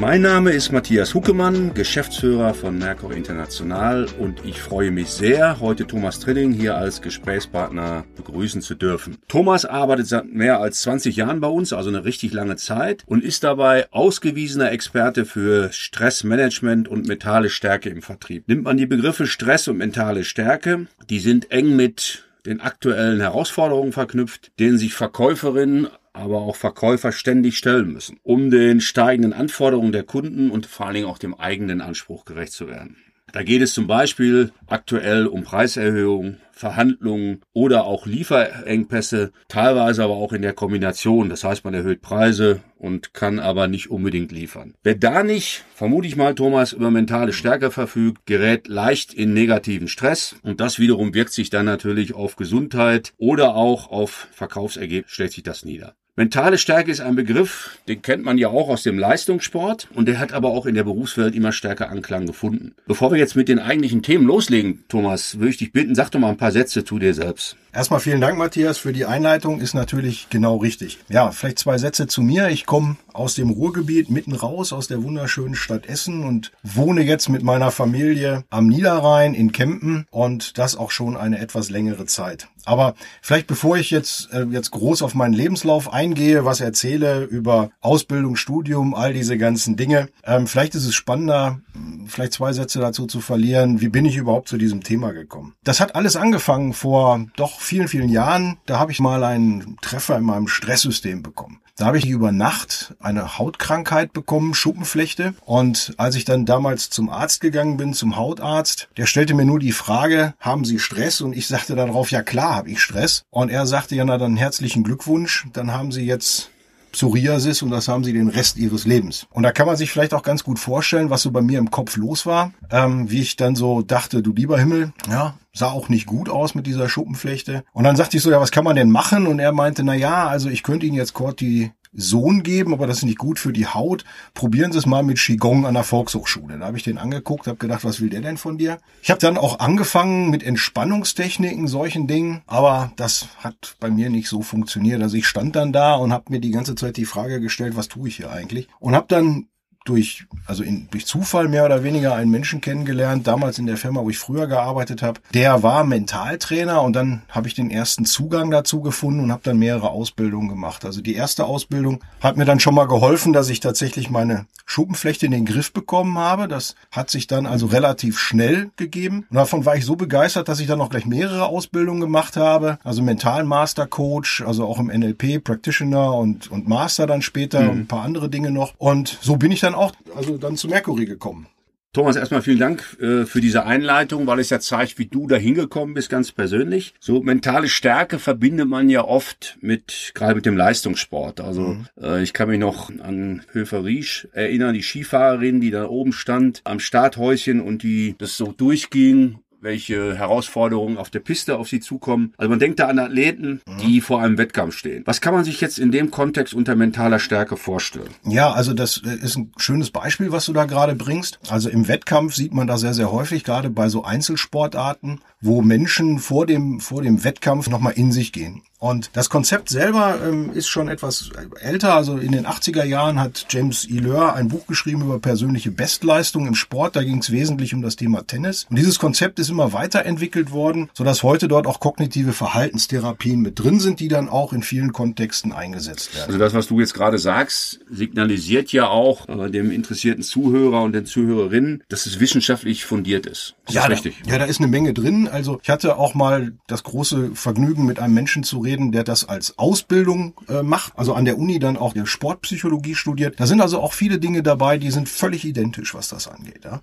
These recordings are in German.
Mein Name ist Matthias Huckemann, Geschäftsführer von Merkur International und ich freue mich sehr, heute Thomas Trilling hier als Gesprächspartner begrüßen zu dürfen. Thomas arbeitet seit mehr als 20 Jahren bei uns, also eine richtig lange Zeit und ist dabei ausgewiesener Experte für Stressmanagement und mentale Stärke im Vertrieb. Nimmt man die Begriffe Stress und mentale Stärke, die sind eng mit den aktuellen Herausforderungen verknüpft, denen sich Verkäuferinnen aber auch Verkäufer ständig stellen müssen, um den steigenden Anforderungen der Kunden und vor allen Dingen auch dem eigenen Anspruch gerecht zu werden. Da geht es zum Beispiel aktuell um Preiserhöhungen, Verhandlungen oder auch Lieferengpässe, teilweise aber auch in der Kombination. Das heißt, man erhöht Preise und kann aber nicht unbedingt liefern. Wer da nicht, vermute ich mal, Thomas, über mentale Stärke verfügt, gerät leicht in negativen Stress und das wiederum wirkt sich dann natürlich auf Gesundheit oder auch auf Verkaufsergebnis, stellt sich das nieder. Mentale Stärke ist ein Begriff, den kennt man ja auch aus dem Leistungssport und der hat aber auch in der Berufswelt immer stärker Anklang gefunden. Bevor wir jetzt mit den eigentlichen Themen loslegen, Thomas, würde ich dich bitten, sag doch mal ein paar Sätze zu dir selbst. Erstmal vielen Dank, Matthias, für die Einleitung. Ist natürlich genau richtig. Ja, vielleicht zwei Sätze zu mir. Ich komme aus dem Ruhrgebiet mitten raus, aus der wunderschönen Stadt Essen und wohne jetzt mit meiner Familie am Niederrhein in Kempen und das auch schon eine etwas längere Zeit. Aber vielleicht bevor ich jetzt, äh, jetzt groß auf meinen Lebenslauf eingehe, was erzähle über Ausbildung, Studium, all diese ganzen Dinge, ähm, vielleicht ist es spannender, vielleicht zwei Sätze dazu zu verlieren. Wie bin ich überhaupt zu diesem Thema gekommen? Das hat alles angefangen vor doch vielen, vielen Jahren. Da habe ich mal einen Treffer in meinem Stresssystem bekommen. Da habe ich über Nacht eine Hautkrankheit bekommen, Schuppenflechte. Und als ich dann damals zum Arzt gegangen bin, zum Hautarzt, der stellte mir nur die Frage, haben Sie Stress? Und ich sagte darauf, ja klar habe ich Stress. Und er sagte, ja, na dann herzlichen Glückwunsch, dann haben Sie jetzt Psoriasis und das haben sie den Rest ihres Lebens. Und da kann man sich vielleicht auch ganz gut vorstellen, was so bei mir im Kopf los war, ähm, wie ich dann so dachte, du lieber Himmel, ja, sah auch nicht gut aus mit dieser Schuppenflechte. Und dann sagte ich so, ja, was kann man denn machen? Und er meinte, na ja, also ich könnte Ihnen jetzt Corti Sohn geben, aber das ist nicht gut für die Haut. Probieren Sie es mal mit Qigong an der Volkshochschule. Da habe ich den angeguckt, habe gedacht, was will der denn von dir? Ich habe dann auch angefangen mit Entspannungstechniken, solchen Dingen, aber das hat bei mir nicht so funktioniert. Also ich stand dann da und habe mir die ganze Zeit die Frage gestellt, was tue ich hier eigentlich? Und habe dann durch, also in, durch Zufall mehr oder weniger einen Menschen kennengelernt, damals in der Firma, wo ich früher gearbeitet habe. Der war Mentaltrainer und dann habe ich den ersten Zugang dazu gefunden und habe dann mehrere Ausbildungen gemacht. Also die erste Ausbildung hat mir dann schon mal geholfen, dass ich tatsächlich meine Schuppenflechte in den Griff bekommen habe. Das hat sich dann also relativ schnell gegeben. Und davon war ich so begeistert, dass ich dann auch gleich mehrere Ausbildungen gemacht habe. Also Mental Master Coach, also auch im NLP Practitioner und, und Master dann später mhm. und ein paar andere Dinge noch. Und so bin ich dann auch also dann zu Mercury gekommen. Thomas, erstmal vielen Dank äh, für diese Einleitung, weil es ja zeigt, wie du da hingekommen bist, ganz persönlich. So mentale Stärke verbindet man ja oft mit, gerade mit dem Leistungssport. Also mhm. äh, ich kann mich noch an Höfer Riesch erinnern, die Skifahrerin, die da oben stand am Starthäuschen und die das so durchging welche Herausforderungen auf der Piste auf sie zukommen. Also man denkt da an Athleten, die vor einem Wettkampf stehen. Was kann man sich jetzt in dem Kontext unter mentaler Stärke vorstellen? Ja, also das äh, ist ein schönes Beispiel, was du da gerade bringst. Also im Wettkampf sieht man da sehr, sehr häufig, gerade bei so Einzelsportarten, wo Menschen vor dem, vor dem Wettkampf nochmal in sich gehen. Und das Konzept selber ähm, ist schon etwas älter. Also in den 80er Jahren hat James Ileur ein Buch geschrieben über persönliche Bestleistung im Sport. Da ging es wesentlich um das Thema Tennis. Und dieses Konzept ist immer weiterentwickelt worden, sodass heute dort auch kognitive Verhaltenstherapien mit drin sind, die dann auch in vielen Kontexten eingesetzt werden. Also das, was du jetzt gerade sagst, signalisiert ja auch äh, dem interessierten Zuhörer und den Zuhörerinnen, dass es wissenschaftlich fundiert ist. Das ja, ist richtig. Da, ja, da ist eine Menge drin. Also ich hatte auch mal das große Vergnügen, mit einem Menschen zu reden, reden, der das als Ausbildung äh, macht, also an der Uni dann auch der Sportpsychologie studiert. Da sind also auch viele Dinge dabei, die sind völlig identisch, was das angeht. Ja.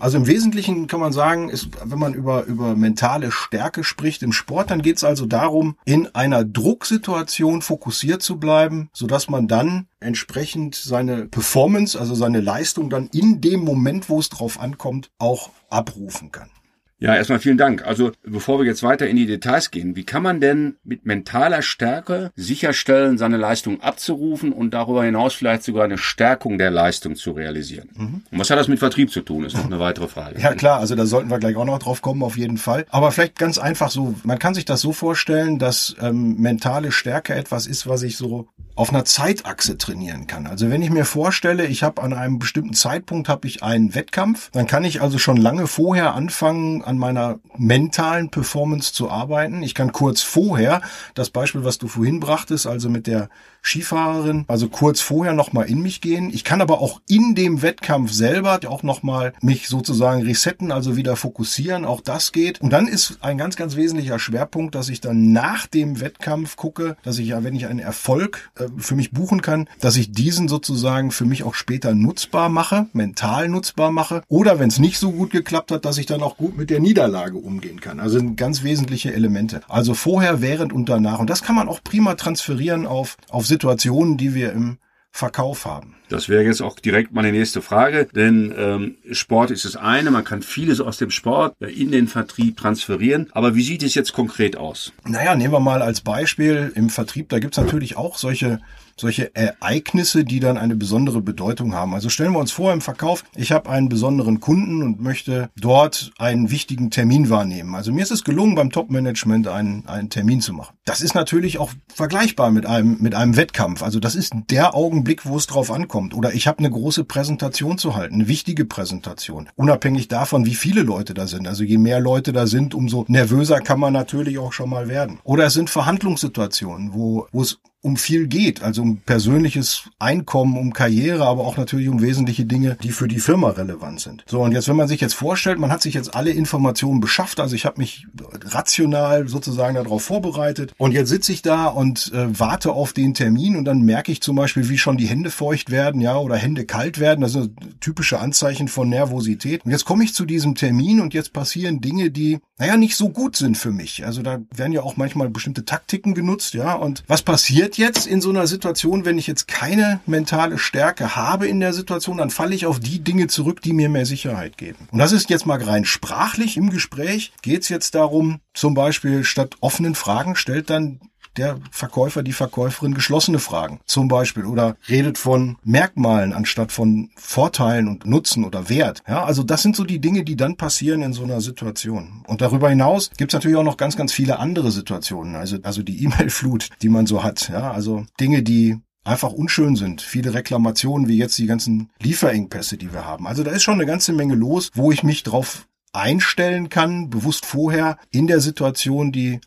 Also im Wesentlichen kann man sagen, ist, wenn man über, über mentale Stärke spricht im Sport, dann geht es also darum, in einer Drucksituation fokussiert zu bleiben, sodass man dann entsprechend seine Performance, also seine Leistung dann in dem Moment, wo es drauf ankommt, auch abrufen kann. Ja, erstmal vielen Dank. Also bevor wir jetzt weiter in die Details gehen, wie kann man denn mit mentaler Stärke sicherstellen, seine Leistung abzurufen und darüber hinaus vielleicht sogar eine Stärkung der Leistung zu realisieren? Mhm. Und was hat das mit Vertrieb zu tun, ist noch eine weitere Frage. Ja klar, also da sollten wir gleich auch noch drauf kommen, auf jeden Fall. Aber vielleicht ganz einfach so, man kann sich das so vorstellen, dass ähm, mentale Stärke etwas ist, was ich so auf einer Zeitachse trainieren kann. Also wenn ich mir vorstelle, ich habe an einem bestimmten Zeitpunkt habe ich einen Wettkampf, dann kann ich also schon lange vorher anfangen, an meiner mentalen Performance zu arbeiten. Ich kann kurz vorher, das Beispiel, was du vorhin brachtest, also mit der Skifahrerin, also kurz vorher nochmal in mich gehen. Ich kann aber auch in dem Wettkampf selber auch nochmal mich sozusagen resetten, also wieder fokussieren. Auch das geht. Und dann ist ein ganz, ganz wesentlicher Schwerpunkt, dass ich dann nach dem Wettkampf gucke, dass ich ja, wenn ich einen Erfolg äh, für mich buchen kann, dass ich diesen sozusagen für mich auch später nutzbar mache, mental nutzbar mache. Oder wenn es nicht so gut geklappt hat, dass ich dann auch gut mit der Niederlage umgehen kann. Also ganz wesentliche Elemente. Also vorher, während und danach. Und das kann man auch prima transferieren auf, auf Situationen, die wir im Verkauf haben. Das wäre jetzt auch direkt meine nächste Frage, denn ähm, Sport ist das eine, man kann vieles aus dem Sport in den Vertrieb transferieren, aber wie sieht es jetzt konkret aus? Naja, nehmen wir mal als Beispiel im Vertrieb, da gibt's natürlich auch solche solche Ereignisse, die dann eine besondere Bedeutung haben. Also stellen wir uns vor im Verkauf, ich habe einen besonderen Kunden und möchte dort einen wichtigen Termin wahrnehmen. Also mir ist es gelungen, beim Top-Management einen, einen Termin zu machen. Das ist natürlich auch vergleichbar mit einem, mit einem Wettkampf. Also das ist der Augenblick, wo es drauf ankommt. Oder ich habe eine große Präsentation zu halten, eine wichtige Präsentation. Unabhängig davon, wie viele Leute da sind. Also je mehr Leute da sind, umso nervöser kann man natürlich auch schon mal werden. Oder es sind Verhandlungssituationen, wo, wo es um viel geht, also um persönliches Einkommen, um Karriere, aber auch natürlich um wesentliche Dinge, die für die Firma relevant sind. So, und jetzt, wenn man sich jetzt vorstellt, man hat sich jetzt alle Informationen beschafft, also ich habe mich rational sozusagen darauf vorbereitet und jetzt sitze ich da und äh, warte auf den Termin und dann merke ich zum Beispiel, wie schon die Hände feucht werden, ja, oder Hände kalt werden, das sind typische Anzeichen von Nervosität. Und jetzt komme ich zu diesem Termin und jetzt passieren Dinge, die, naja, nicht so gut sind für mich. Also da werden ja auch manchmal bestimmte Taktiken genutzt, ja, und was passiert passiert jetzt in so einer Situation, wenn ich jetzt keine mentale Stärke habe in der Situation, dann falle ich auf die Dinge zurück, die mir mehr Sicherheit geben. Und das ist jetzt mal rein sprachlich im Gespräch. Geht es jetzt darum, zum Beispiel statt offenen Fragen stellt dann der Verkäufer, die Verkäuferin geschlossene Fragen zum Beispiel oder redet von Merkmalen anstatt von Vorteilen und Nutzen oder Wert. Ja, also das sind so die Dinge, die dann passieren in so einer Situation. Und darüber hinaus gibt es natürlich auch noch ganz, ganz viele andere Situationen. Also, also die E-Mail-Flut, die man so hat. Ja, also Dinge, die einfach unschön sind. Viele Reklamationen, wie jetzt die ganzen Lieferengpässe, die wir haben. Also da ist schon eine ganze Menge los, wo ich mich drauf einstellen kann, bewusst vorher in der Situation, die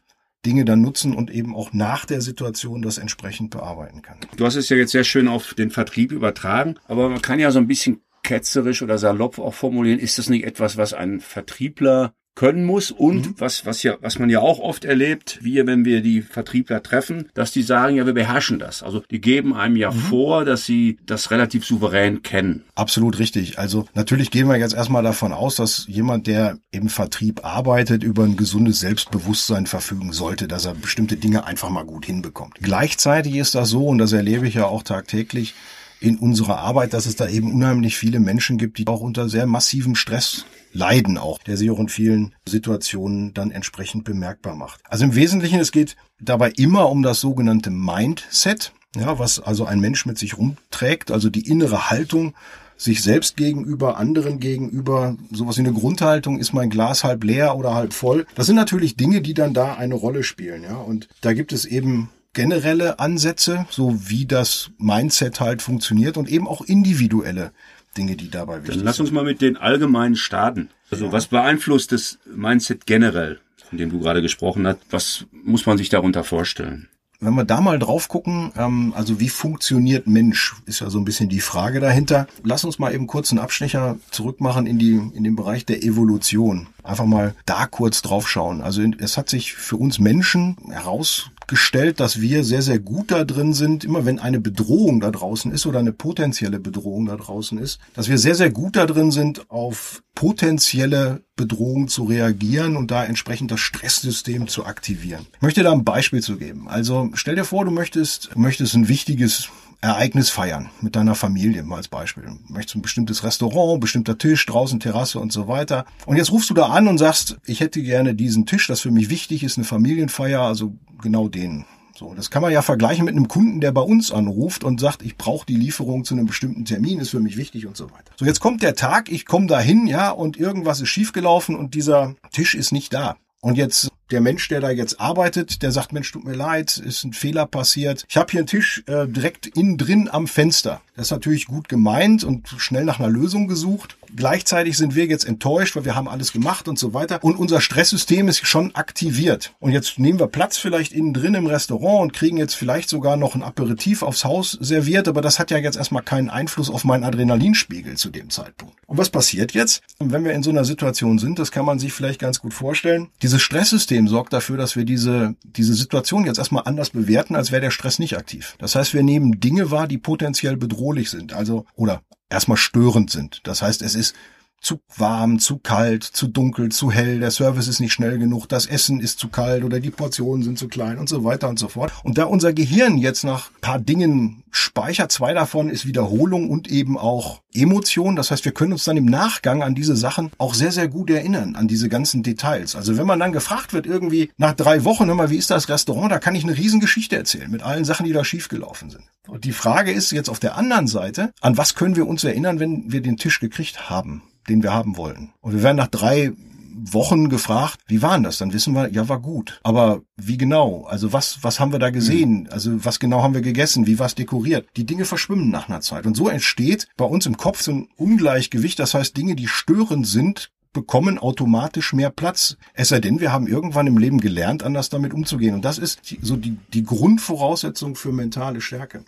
Dinge dann nutzen und eben auch nach der Situation das entsprechend bearbeiten kann. Du hast es ja jetzt sehr schön auf den Vertrieb übertragen, aber man kann ja so ein bisschen ketzerisch oder salopp auch formulieren, ist das nicht etwas, was ein Vertriebler können muss und mhm. was was ja was man ja auch oft erlebt, wir wenn wir die Vertriebler treffen, dass die sagen, ja wir beherrschen das. Also die geben einem ja mhm. vor, dass sie das relativ souverän kennen. Absolut richtig. Also natürlich gehen wir jetzt erstmal davon aus, dass jemand, der im Vertrieb arbeitet, über ein gesundes Selbstbewusstsein verfügen sollte, dass er bestimmte Dinge einfach mal gut hinbekommt. Gleichzeitig ist das so und das erlebe ich ja auch tagtäglich in unserer Arbeit, dass es da eben unheimlich viele Menschen gibt, die auch unter sehr massivem Stress leiden auch, der sich auch in vielen Situationen dann entsprechend bemerkbar macht. Also im Wesentlichen, es geht dabei immer um das sogenannte Mindset, ja, was also ein Mensch mit sich rumträgt, also die innere Haltung, sich selbst gegenüber, anderen gegenüber, sowas wie eine Grundhaltung, ist mein Glas halb leer oder halb voll. Das sind natürlich Dinge, die dann da eine Rolle spielen, ja. Und da gibt es eben generelle Ansätze, so wie das Mindset halt funktioniert und eben auch individuelle Dinge, die dabei wichtig sind. Dann lass uns mal mit den allgemeinen starten. Also ja. was beeinflusst das Mindset generell, von dem du gerade gesprochen hast? Was muss man sich darunter vorstellen? Wenn wir da mal drauf gucken, ähm, also wie funktioniert Mensch, ist ja so ein bisschen die Frage dahinter. Lass uns mal eben kurz einen Abstecher zurückmachen in die in den Bereich der Evolution. Einfach mal da kurz drauf schauen. Also es hat sich für uns Menschen heraus festgestellt, dass wir sehr, sehr gut da drin sind, immer wenn eine Bedrohung da draußen ist oder eine potenzielle Bedrohung da draußen ist, dass wir sehr, sehr gut da drin sind, auf potenzielle Bedrohungen zu reagieren und da entsprechend das Stresssystem zu aktivieren. Ich möchte da ein Beispiel zu geben. Also stell dir vor, du möchtest, möchtest ein wichtiges Ereignis feiern mit deiner Familie, mal als Beispiel. Du möchtest ein bestimmtes Restaurant, bestimmter Tisch, draußen Terrasse und so weiter. Und jetzt rufst du da an und sagst, ich hätte gerne diesen Tisch, das für mich wichtig ist, eine Familienfeier, also genau den. So, das kann man ja vergleichen mit einem Kunden, der bei uns anruft und sagt, ich brauche die Lieferung zu einem bestimmten Termin, ist für mich wichtig und so weiter. So, jetzt kommt der Tag, ich komme dahin, ja, und irgendwas ist schiefgelaufen und dieser Tisch ist nicht da. Und jetzt der Mensch, der da jetzt arbeitet, der sagt, Mensch, tut mir leid, ist ein Fehler passiert. Ich habe hier einen Tisch äh, direkt innen drin am Fenster. Das ist natürlich gut gemeint und schnell nach einer Lösung gesucht. Gleichzeitig sind wir jetzt enttäuscht, weil wir haben alles gemacht und so weiter. Und unser Stresssystem ist schon aktiviert. Und jetzt nehmen wir Platz vielleicht innen drin im Restaurant und kriegen jetzt vielleicht sogar noch ein Aperitif aufs Haus serviert. Aber das hat ja jetzt erstmal keinen Einfluss auf meinen Adrenalinspiegel zu dem Zeitpunkt. Und was passiert jetzt? Wenn wir in so einer Situation sind, das kann man sich vielleicht ganz gut vorstellen. Dieses Stresssystem sorgt dafür, dass wir diese, diese Situation jetzt erstmal anders bewerten, als wäre der Stress nicht aktiv. Das heißt, wir nehmen Dinge wahr, die potenziell bedrohlich sind. Also, oder erstmal störend sind. Das heißt, es ist zu warm, zu kalt, zu dunkel, zu hell, der Service ist nicht schnell genug, das Essen ist zu kalt oder die Portionen sind zu klein und so weiter und so fort. Und da unser Gehirn jetzt nach paar Dingen speichert, zwei davon ist Wiederholung und eben auch Emotion. Das heißt, wir können uns dann im Nachgang an diese Sachen auch sehr, sehr gut erinnern, an diese ganzen Details. Also wenn man dann gefragt wird, irgendwie nach drei Wochen, hör mal, wie ist das Restaurant, da kann ich eine Riesengeschichte erzählen mit allen Sachen, die da schiefgelaufen sind. Und die Frage ist jetzt auf der anderen Seite, an was können wir uns erinnern, wenn wir den Tisch gekriegt haben? Den wir haben wollten. Und wir werden nach drei Wochen gefragt, wie waren das? Dann wissen wir, ja, war gut. Aber wie genau? Also was, was haben wir da gesehen? Also was genau haben wir gegessen? Wie war es dekoriert? Die Dinge verschwimmen nach einer Zeit. Und so entsteht bei uns im Kopf so ein Ungleichgewicht. Das heißt, Dinge, die störend sind, bekommen automatisch mehr Platz. Es sei denn, wir haben irgendwann im Leben gelernt, anders damit umzugehen. Und das ist so die, die Grundvoraussetzung für mentale Stärke.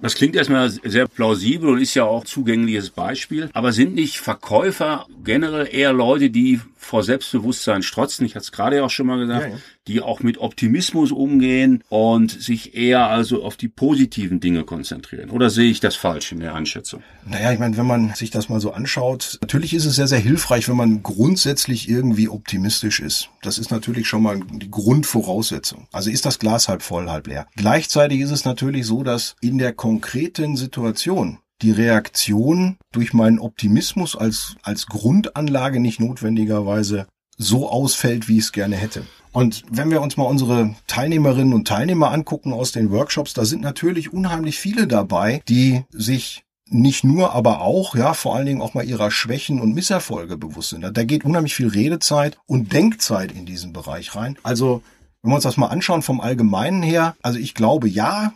Das klingt erstmal sehr plausibel und ist ja auch zugängliches Beispiel. Aber sind nicht Verkäufer generell eher Leute, die vor Selbstbewusstsein strotzen? Ich hatte es gerade auch schon mal gesagt, ja, ja. die auch mit Optimismus umgehen und sich eher also auf die positiven Dinge konzentrieren. Oder sehe ich das falsch in der Einschätzung? Naja, ich meine, wenn man sich das mal so anschaut, natürlich ist es sehr, sehr hilfreich, wenn man grundsätzlich irgendwie optimistisch ist. Das ist natürlich schon mal die Grundvoraussetzung. Also ist das Glas halb voll, halb leer. Gleichzeitig ist es natürlich so, dass in der konkreten Situation die Reaktion durch meinen Optimismus als, als Grundanlage nicht notwendigerweise so ausfällt, wie ich es gerne hätte. Und wenn wir uns mal unsere Teilnehmerinnen und Teilnehmer angucken aus den Workshops, da sind natürlich unheimlich viele dabei, die sich nicht nur, aber auch, ja, vor allen Dingen auch mal ihrer Schwächen und Misserfolge bewusst sind. Da geht unheimlich viel Redezeit und Denkzeit in diesen Bereich rein. Also, wenn wir uns das mal anschauen vom Allgemeinen her, also ich glaube, ja,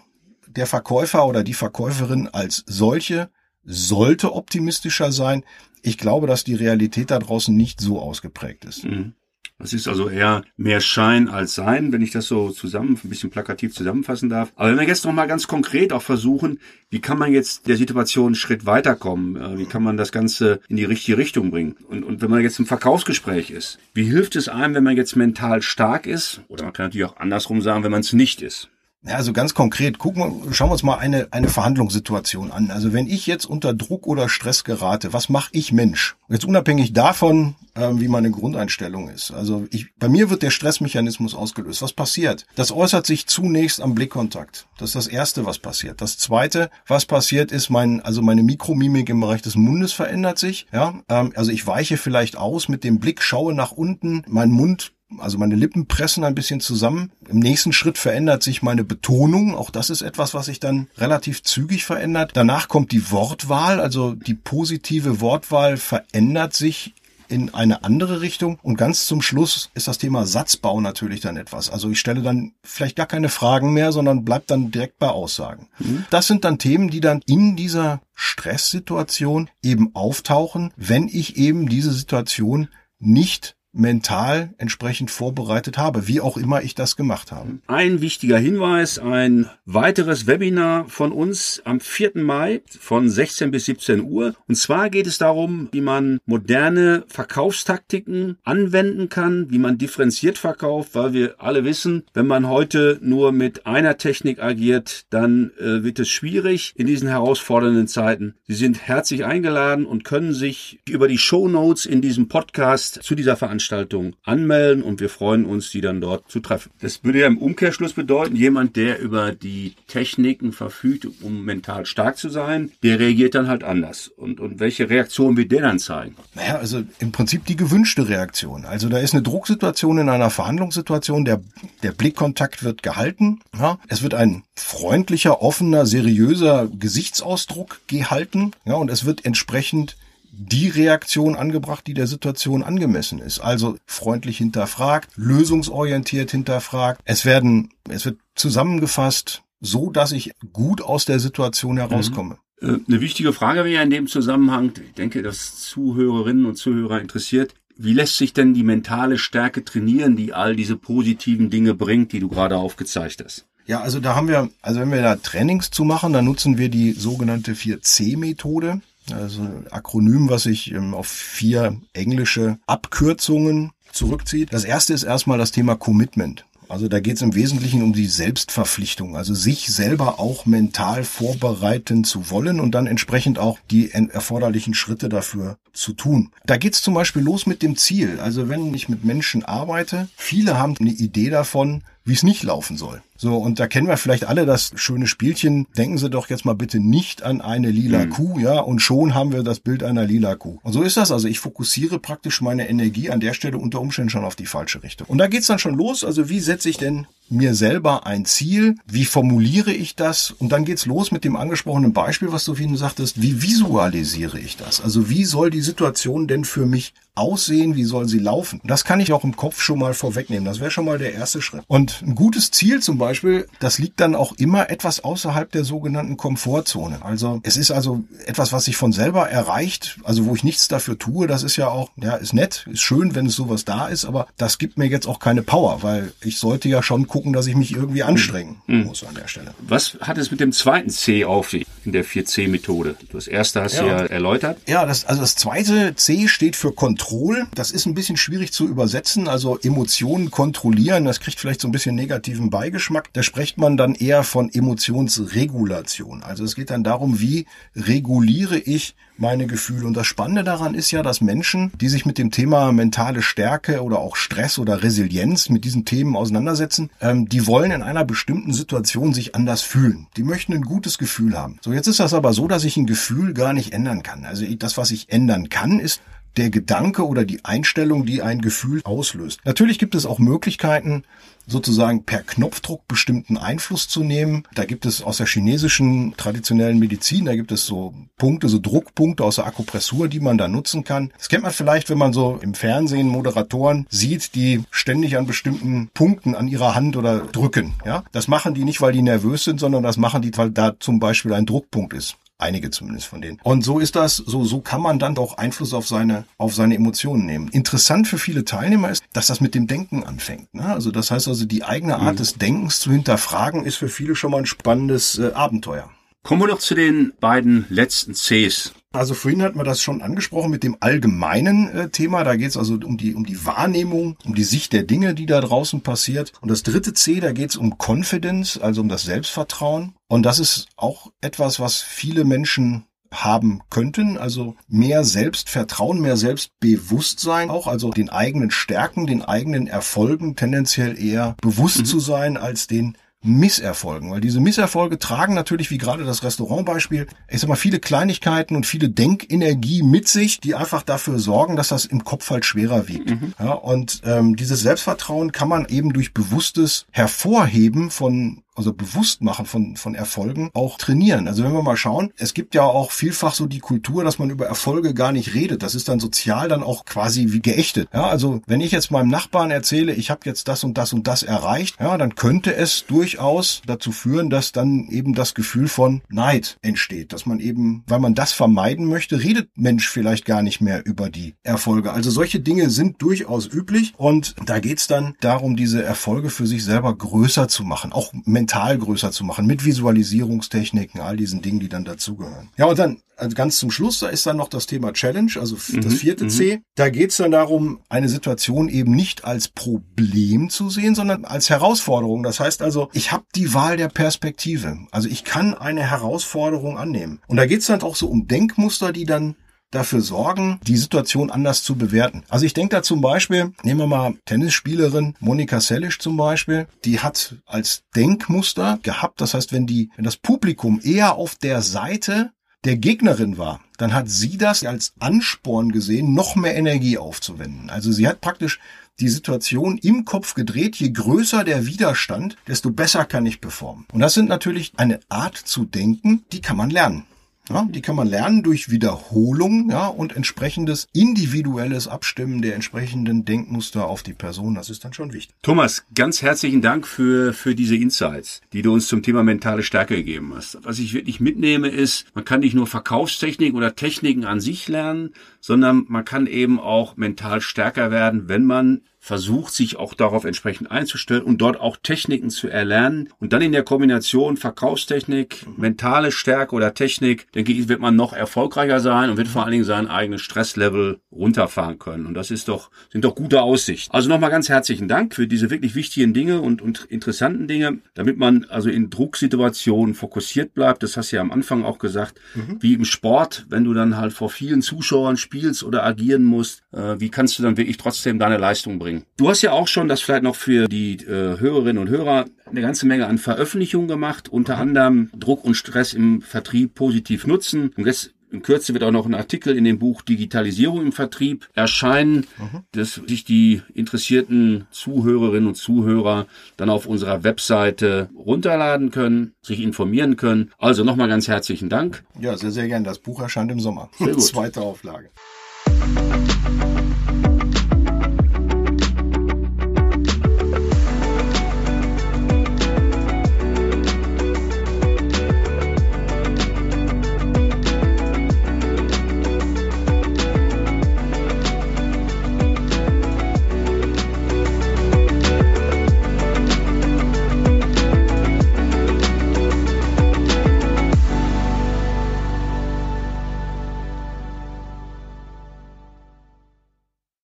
der Verkäufer oder die Verkäuferin als solche sollte optimistischer sein. Ich glaube, dass die Realität da draußen nicht so ausgeprägt ist. Mhm. Das ist also eher mehr Schein als Sein, wenn ich das so zusammen, ein bisschen plakativ zusammenfassen darf. Aber wenn wir jetzt noch mal ganz konkret auch versuchen, wie kann man jetzt der Situation einen Schritt weiterkommen? Äh, wie kann man das Ganze in die richtige Richtung bringen? Und, und wenn man jetzt im Verkaufsgespräch ist, wie hilft es einem, wenn man jetzt mental stark ist? Oder man kann natürlich auch andersrum sagen, wenn man es nicht ist. Ja, also ganz konkret, gucken wir, schauen wir uns mal eine, eine Verhandlungssituation an. Also wenn ich jetzt unter Druck oder Stress gerate, was mache ich Mensch? Jetzt unabhängig davon, ähm, wie meine Grundeinstellung ist. Also ich, bei mir wird der Stressmechanismus ausgelöst. Was passiert? Das äußert sich zunächst am Blickkontakt. Das ist das Erste, was passiert. Das Zweite, was passiert, ist mein, also meine Mikromimik im Bereich des Mundes verändert sich. Ja, ähm, also ich weiche vielleicht aus mit dem Blick, schaue nach unten, mein Mund also meine Lippen pressen ein bisschen zusammen. Im nächsten Schritt verändert sich meine Betonung. Auch das ist etwas, was sich dann relativ zügig verändert. Danach kommt die Wortwahl, also die positive Wortwahl verändert sich in eine andere Richtung. Und ganz zum Schluss ist das Thema Satzbau natürlich dann etwas. Also ich stelle dann vielleicht gar keine Fragen mehr, sondern bleib dann direkt bei Aussagen. Mhm. Das sind dann Themen, die dann in dieser Stresssituation eben auftauchen, wenn ich eben diese Situation nicht mental entsprechend vorbereitet habe, wie auch immer ich das gemacht habe. Ein wichtiger Hinweis, ein weiteres Webinar von uns am 4. Mai von 16 bis 17 Uhr. Und zwar geht es darum, wie man moderne Verkaufstaktiken anwenden kann, wie man differenziert verkauft, weil wir alle wissen, wenn man heute nur mit einer Technik agiert, dann äh, wird es schwierig in diesen herausfordernden Zeiten. Sie sind herzlich eingeladen und können sich über die Show Notes in diesem Podcast zu dieser Veranstaltung Veranstaltung anmelden und wir freuen uns, die dann dort zu treffen. Das würde ja im Umkehrschluss bedeuten, jemand, der über die Techniken verfügt, um mental stark zu sein, der reagiert dann halt anders. Und, und welche Reaktion wird der dann zeigen? Naja, also im Prinzip die gewünschte Reaktion. Also da ist eine Drucksituation in einer Verhandlungssituation, der, der Blickkontakt wird gehalten. Ja, es wird ein freundlicher, offener, seriöser Gesichtsausdruck gehalten. Ja, und es wird entsprechend die Reaktion angebracht, die der Situation angemessen ist. Also freundlich hinterfragt, lösungsorientiert hinterfragt. Es werden, es wird zusammengefasst, so dass ich gut aus der Situation herauskomme. Mhm. Eine wichtige Frage wäre in dem Zusammenhang, ich denke, dass Zuhörerinnen und Zuhörer interessiert, wie lässt sich denn die mentale Stärke trainieren, die all diese positiven Dinge bringt, die du gerade aufgezeigt hast? Ja, also da haben wir, also wenn wir da Trainings zu machen, dann nutzen wir die sogenannte 4C-Methode. Also ein Akronym, was sich ähm, auf vier englische Abkürzungen zurückzieht. Das erste ist erstmal das Thema Commitment. Also da geht es im Wesentlichen um die Selbstverpflichtung, also sich selber auch mental vorbereiten zu wollen und dann entsprechend auch die erforderlichen Schritte dafür zu tun. Da geht es zum Beispiel los mit dem Ziel. Also wenn ich mit Menschen arbeite, viele haben eine Idee davon, wie es nicht laufen soll. So, und da kennen wir vielleicht alle das schöne Spielchen. Denken Sie doch jetzt mal bitte nicht an eine lila mhm. Kuh, ja, und schon haben wir das Bild einer lila Kuh. Und so ist das. Also ich fokussiere praktisch meine Energie an der Stelle unter Umständen schon auf die falsche Richtung. Und da geht's dann schon los. Also wie setze ich denn mir selber ein Ziel? Wie formuliere ich das? Und dann geht's los mit dem angesprochenen Beispiel, was du vorhin sagtest. Wie visualisiere ich das? Also wie soll die Situation denn für mich aussehen? Wie soll sie laufen? Das kann ich auch im Kopf schon mal vorwegnehmen. Das wäre schon mal der erste Schritt. Und ein gutes Ziel zum Beispiel, das liegt dann auch immer etwas außerhalb der sogenannten Komfortzone. Also es ist also etwas, was sich von selber erreicht, also wo ich nichts dafür tue. Das ist ja auch, ja, ist nett, ist schön, wenn es sowas da ist, aber das gibt mir jetzt auch keine Power, weil ich sollte ja schon gucken, dass ich mich irgendwie anstrengen mhm. muss an der Stelle. Was hat es mit dem zweiten C auf sich in der 4C-Methode? Das erste hast du ja. ja erläutert. Ja, das, also das zweite C steht für Kontrolle. Kontroll. Das ist ein bisschen schwierig zu übersetzen. Also Emotionen kontrollieren, das kriegt vielleicht so ein bisschen negativen Beigeschmack. Da spricht man dann eher von Emotionsregulation. Also es geht dann darum, wie reguliere ich meine Gefühle. Und das Spannende daran ist ja, dass Menschen, die sich mit dem Thema mentale Stärke oder auch Stress oder Resilienz mit diesen Themen auseinandersetzen, ähm, die wollen in einer bestimmten Situation sich anders fühlen. Die möchten ein gutes Gefühl haben. So, jetzt ist das aber so, dass ich ein Gefühl gar nicht ändern kann. Also das, was ich ändern kann, ist der Gedanke oder die Einstellung, die ein Gefühl auslöst. Natürlich gibt es auch Möglichkeiten, sozusagen per Knopfdruck bestimmten Einfluss zu nehmen. Da gibt es aus der chinesischen traditionellen Medizin, da gibt es so Punkte, so Druckpunkte aus der Akupressur, die man da nutzen kann. Das kennt man vielleicht, wenn man so im Fernsehen Moderatoren sieht, die ständig an bestimmten Punkten an ihrer Hand oder drücken. Ja, das machen die nicht, weil die nervös sind, sondern das machen die, weil da zum Beispiel ein Druckpunkt ist. Einige zumindest von denen. Und so ist das, so, so kann man dann auch Einfluss auf seine, auf seine Emotionen nehmen. Interessant für viele Teilnehmer ist, dass das mit dem Denken anfängt. Ne? Also das heißt also, die eigene Art mhm. des Denkens zu hinterfragen, ist für viele schon mal ein spannendes äh, Abenteuer. Kommen wir doch zu den beiden letzten Cs. Also vorhin hat man das schon angesprochen mit dem allgemeinen äh, Thema. Da geht es also um die, um die Wahrnehmung, um die Sicht der Dinge, die da draußen passiert. Und das dritte C, da geht es um Confidence, also um das Selbstvertrauen. Und das ist auch etwas, was viele Menschen haben könnten, also mehr Selbstvertrauen, mehr Selbstbewusstsein auch, also den eigenen Stärken, den eigenen Erfolgen tendenziell eher bewusst mhm. zu sein als den Misserfolgen, weil diese Misserfolge tragen natürlich, wie gerade das Restaurantbeispiel, ich sag mal, viele Kleinigkeiten und viele Denkenergie mit sich, die einfach dafür sorgen, dass das im Kopf halt schwerer wiegt. Mhm. Ja, und ähm, dieses Selbstvertrauen kann man eben durch bewusstes Hervorheben von also bewusst machen von, von Erfolgen, auch trainieren. Also wenn wir mal schauen, es gibt ja auch vielfach so die Kultur, dass man über Erfolge gar nicht redet. Das ist dann sozial dann auch quasi wie geächtet. Ja, also wenn ich jetzt meinem Nachbarn erzähle, ich habe jetzt das und das und das erreicht, ja, dann könnte es durchaus dazu führen, dass dann eben das Gefühl von Neid entsteht. Dass man eben, weil man das vermeiden möchte, redet Mensch vielleicht gar nicht mehr über die Erfolge. Also solche Dinge sind durchaus üblich und da geht's dann darum, diese Erfolge für sich selber größer zu machen. Auch mental größer zu machen, mit Visualisierungstechniken, all diesen Dingen, die dann dazugehören. Ja, und dann also ganz zum Schluss, da ist dann noch das Thema Challenge, also das mhm, vierte C. Mhm. Da geht es dann darum, eine Situation eben nicht als Problem zu sehen, sondern als Herausforderung. Das heißt also, ich habe die Wahl der Perspektive. Also ich kann eine Herausforderung annehmen. Und da geht es dann auch so um Denkmuster, die dann dafür sorgen, die Situation anders zu bewerten. Also ich denke da zum Beispiel, nehmen wir mal Tennisspielerin Monika Sellisch zum Beispiel, die hat als Denkmuster gehabt, das heißt, wenn die, wenn das Publikum eher auf der Seite der Gegnerin war, dann hat sie das als Ansporn gesehen, noch mehr Energie aufzuwenden. Also sie hat praktisch die Situation im Kopf gedreht. Je größer der Widerstand, desto besser kann ich performen. Und das sind natürlich eine Art zu denken, die kann man lernen. Ja, die kann man lernen durch Wiederholung ja, und entsprechendes individuelles Abstimmen der entsprechenden Denkmuster auf die Person. Das ist dann schon wichtig. Thomas, ganz herzlichen Dank für, für diese Insights, die du uns zum Thema mentale Stärke gegeben hast. Was ich wirklich mitnehme ist, man kann nicht nur Verkaufstechnik oder Techniken an sich lernen, sondern man kann eben auch mental stärker werden, wenn man versucht, sich auch darauf entsprechend einzustellen und dort auch Techniken zu erlernen. Und dann in der Kombination Verkaufstechnik, mentale Stärke oder Technik, denke ich, wird man noch erfolgreicher sein und wird vor allen Dingen sein eigenes Stresslevel runterfahren können. Und das ist doch, sind doch gute Aussichten. Also nochmal ganz herzlichen Dank für diese wirklich wichtigen Dinge und, und interessanten Dinge, damit man also in Drucksituationen fokussiert bleibt. Das hast du ja am Anfang auch gesagt, mhm. wie im Sport, wenn du dann halt vor vielen Zuschauern spielst oder agieren musst, äh, wie kannst du dann wirklich trotzdem deine Leistung bringen? Bringen. Du hast ja auch schon das vielleicht noch für die äh, Hörerinnen und Hörer eine ganze Menge an Veröffentlichungen gemacht, unter anderem Druck und Stress im Vertrieb positiv nutzen. Und jetzt in Kürze wird auch noch ein Artikel in dem Buch Digitalisierung im Vertrieb erscheinen, mhm. dass sich die interessierten Zuhörerinnen und Zuhörer dann auf unserer Webseite runterladen können, sich informieren können. Also nochmal ganz herzlichen Dank. Ja, sehr, sehr gern. Das Buch erscheint im Sommer. Sehr gut. Zweite Auflage.